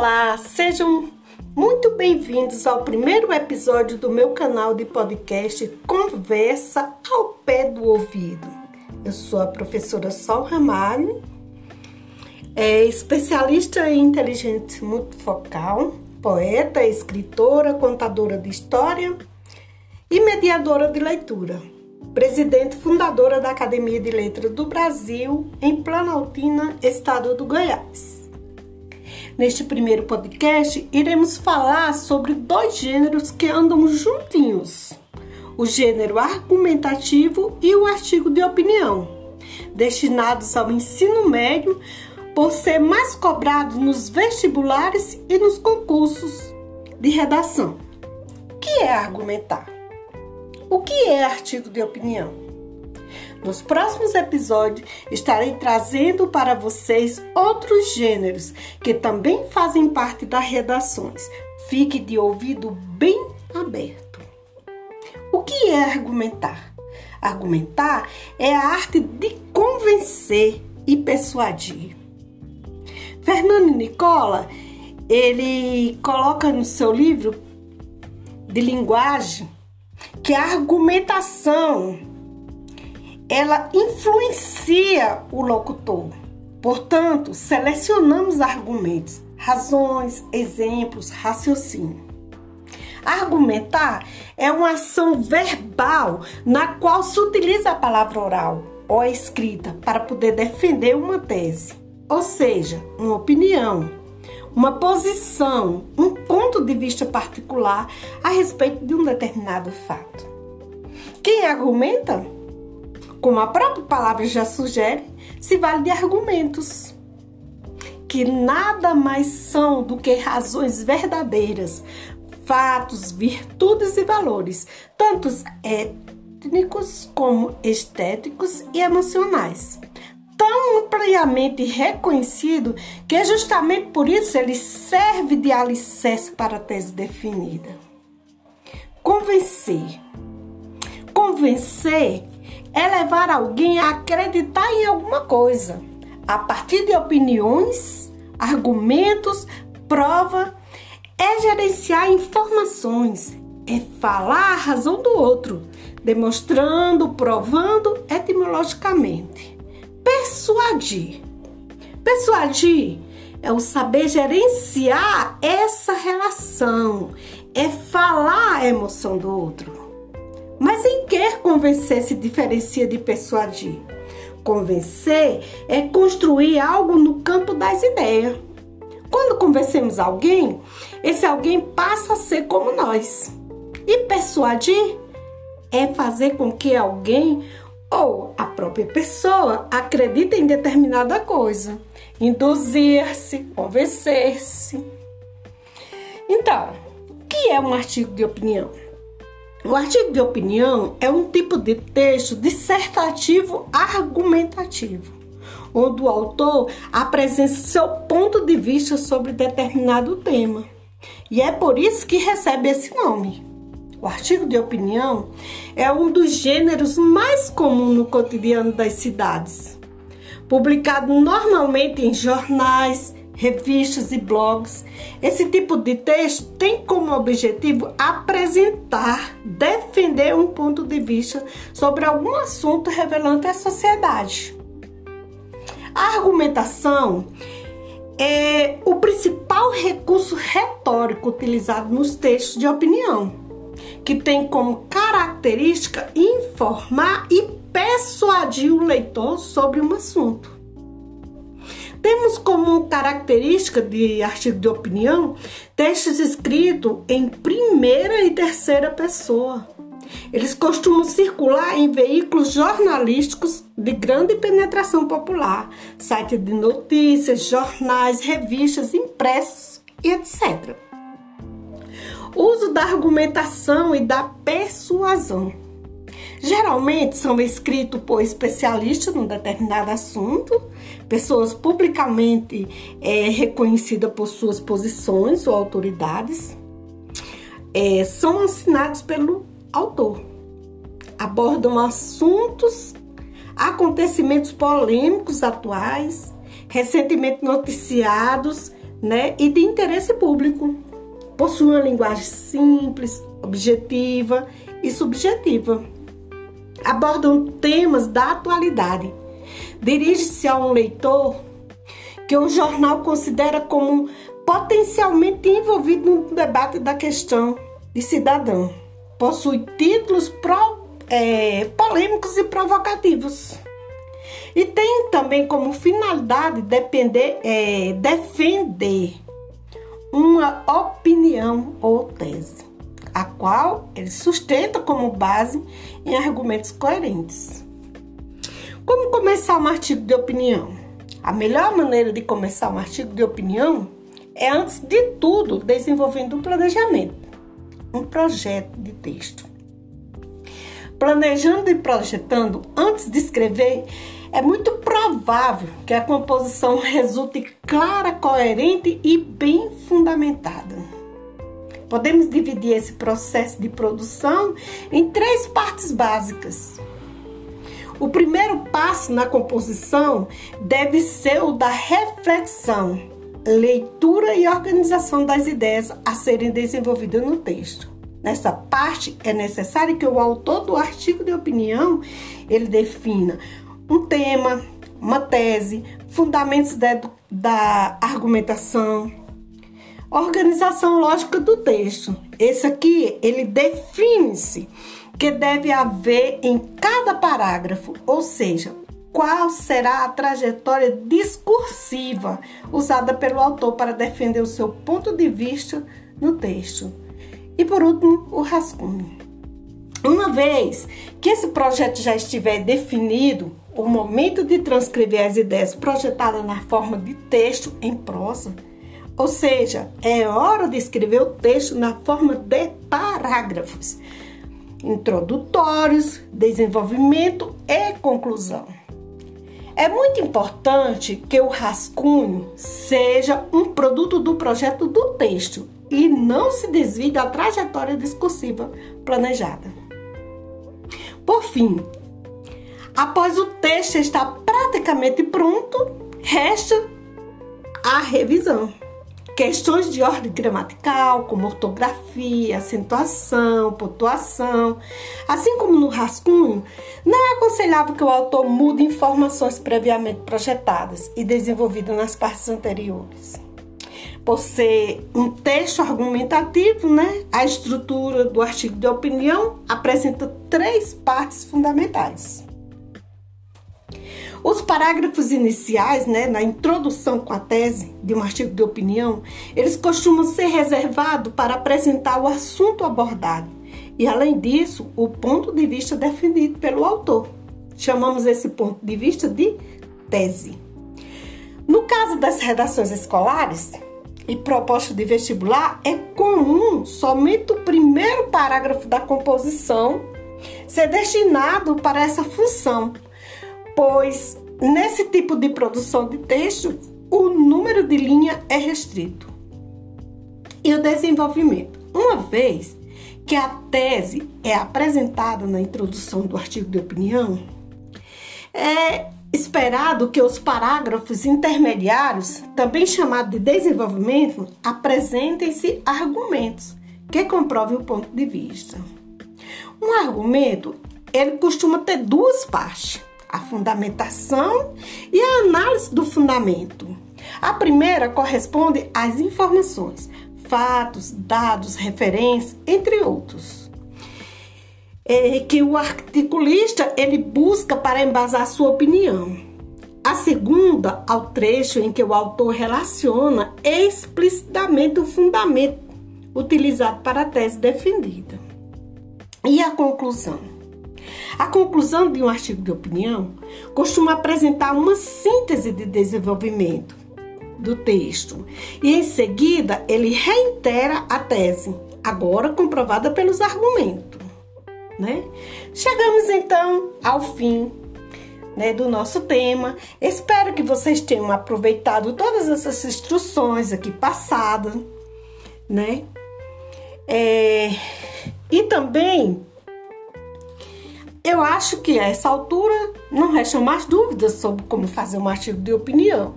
Olá, sejam muito bem-vindos ao primeiro episódio do meu canal de podcast Conversa ao Pé do Ouvido. Eu sou a professora Sol Ramalho, é especialista em inteligência multifocal, poeta, escritora, contadora de história e mediadora de leitura. Presidente fundadora da Academia de Letras do Brasil, em Planaltina, estado do Goiás. Neste primeiro podcast, iremos falar sobre dois gêneros que andam juntinhos: o gênero argumentativo e o artigo de opinião, destinados ao ensino médio por ser mais cobrado nos vestibulares e nos concursos de redação. O que é argumentar? O que é artigo de opinião? Nos próximos episódios estarei trazendo para vocês outros gêneros que também fazem parte das redações. Fique de ouvido bem aberto. O que é argumentar? Argumentar é a arte de convencer e persuadir. Fernando Nicola, ele coloca no seu livro de linguagem que a argumentação ela influencia o locutor. Portanto, selecionamos argumentos, razões, exemplos, raciocínio. Argumentar é uma ação verbal na qual se utiliza a palavra oral ou escrita para poder defender uma tese, ou seja, uma opinião, uma posição, um ponto de vista particular a respeito de um determinado fato. Quem argumenta como a própria palavra já sugere, se vale de argumentos, que nada mais são do que razões verdadeiras, fatos, virtudes e valores, tanto étnicos como estéticos e emocionais. Tão ampliamente reconhecido que é justamente por isso ele serve de alicerce para a tese definida. Convencer. Convencer é levar alguém a acreditar em alguma coisa, a partir de opiniões, argumentos, prova, é gerenciar informações, é falar a razão do outro, demonstrando, provando etimologicamente. Persuadir. Persuadir é o saber gerenciar essa relação, é falar a emoção do outro. Mas em que convencer se diferencia de persuadir? Convencer é construir algo no campo das ideias. Quando convencemos alguém, esse alguém passa a ser como nós. E persuadir é fazer com que alguém ou a própria pessoa acredite em determinada coisa, induzir-se, convencer-se. Então, o que é um artigo de opinião? O artigo de opinião é um tipo de texto dissertativo argumentativo, onde o autor apresenta seu ponto de vista sobre determinado tema. E é por isso que recebe esse nome. O artigo de opinião é um dos gêneros mais comuns no cotidiano das cidades. Publicado normalmente em jornais, revistas e blogs. Esse tipo de texto tem como objetivo apresentar, defender um ponto de vista sobre algum assunto revelante à sociedade. A argumentação é o principal recurso retórico utilizado nos textos de opinião, que tem como característica informar e persuadir o leitor sobre um assunto. Temos como característica de artigo de opinião textos escritos em primeira e terceira pessoa. Eles costumam circular em veículos jornalísticos de grande penetração popular, sites de notícias, jornais, revistas, impressos e etc. Uso da argumentação e da persuasão. Geralmente são escritos por especialistas num determinado assunto, pessoas publicamente é, reconhecidas por suas posições ou autoridades, é, são assinados pelo autor. Abordam assuntos, acontecimentos polêmicos atuais, recentemente noticiados, né, e de interesse público. Possui uma linguagem simples, objetiva e subjetiva. Abordam temas da atualidade. Dirige-se a um leitor que o jornal considera como potencialmente envolvido no debate da questão de cidadão. Possui títulos pro, é, polêmicos e provocativos. E tem também como finalidade depender, é, defender uma opinião ou tese, a qual ele sustenta como base em argumentos coerentes. Como começar um artigo de opinião? A melhor maneira de começar um artigo de opinião é, antes de tudo, desenvolvendo um planejamento, um projeto de texto. Planejando e projetando antes de escrever, é muito provável que a composição resulte clara, coerente e bem fundamentada. Podemos dividir esse processo de produção em três partes básicas. O primeiro passo na composição deve ser o da reflexão, leitura e organização das ideias a serem desenvolvidas no texto. Nessa parte é necessário que o autor do artigo de opinião ele defina um tema, uma tese, fundamentos da, da argumentação, organização lógica do texto. Esse aqui, ele define-se que deve haver em cada parágrafo, ou seja, qual será a trajetória discursiva usada pelo autor para defender o seu ponto de vista no texto. E por último, o rascunho. Uma vez que esse projeto já estiver definido, o momento de transcrever as ideias projetadas na forma de texto em prosa, ou seja, é hora de escrever o texto na forma de parágrafos introdutórios, desenvolvimento e conclusão. É muito importante que o rascunho seja um produto do projeto do texto e não se desvie da trajetória discursiva planejada. Por fim, Após o texto estar praticamente pronto, resta a revisão. Questões de ordem gramatical, como ortografia, acentuação, pontuação, assim como no rascunho, não é aconselhável que o autor mude informações previamente projetadas e desenvolvidas nas partes anteriores. Por ser um texto argumentativo, né, a estrutura do artigo de opinião apresenta três partes fundamentais. Os parágrafos iniciais, né, na introdução com a tese de um artigo de opinião, eles costumam ser reservados para apresentar o assunto abordado e, além disso, o ponto de vista defendido pelo autor. Chamamos esse ponto de vista de tese. No caso das redações escolares e propostas de vestibular, é comum somente o primeiro parágrafo da composição ser destinado para essa função pois nesse tipo de produção de texto o número de linha é restrito. E o desenvolvimento. Uma vez que a tese é apresentada na introdução do artigo de opinião, é esperado que os parágrafos intermediários, também chamados de desenvolvimento, apresentem-se argumentos que comprovem o ponto de vista. Um argumento, ele costuma ter duas partes a fundamentação e a análise do fundamento. A primeira corresponde às informações, fatos, dados, referências, entre outros. É que o articulista ele busca para embasar sua opinião. A segunda, ao trecho em que o autor relaciona explicitamente o fundamento utilizado para a tese defendida. E a conclusão? A conclusão de um artigo de opinião costuma apresentar uma síntese de desenvolvimento do texto e em seguida ele reitera a tese, agora comprovada pelos argumentos. Né? Chegamos então ao fim né, do nosso tema. Espero que vocês tenham aproveitado todas essas instruções aqui passadas, né? É, e também eu acho que a essa altura não restam mais dúvidas sobre como fazer um artigo de opinião.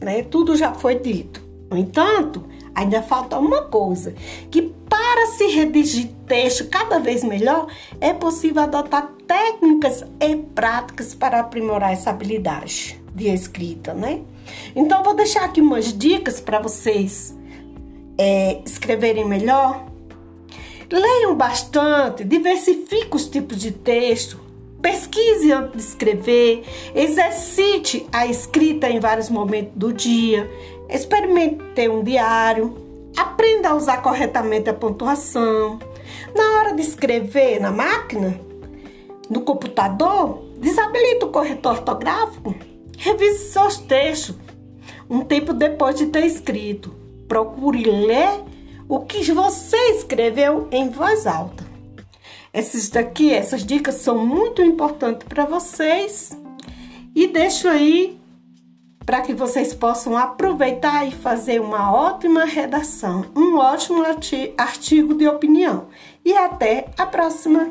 Né? Tudo já foi dito. No entanto, ainda falta uma coisa, que para se redigir texto cada vez melhor, é possível adotar técnicas e práticas para aprimorar essa habilidade de escrita, né? Então, vou deixar aqui umas dicas para vocês é, escreverem melhor. Leiam bastante, diversifique os tipos de texto, pesquise antes de escrever, exercite a escrita em vários momentos do dia, experimente ter um diário, aprenda a usar corretamente a pontuação. Na hora de escrever na máquina, no computador, desabilite o corretor ortográfico, revise seus textos um tempo depois de ter escrito. Procure ler o que você escreveu em voz alta. Essas daqui, essas dicas são muito importantes para vocês e deixo aí para que vocês possam aproveitar e fazer uma ótima redação, um ótimo artigo de opinião. E até a próxima!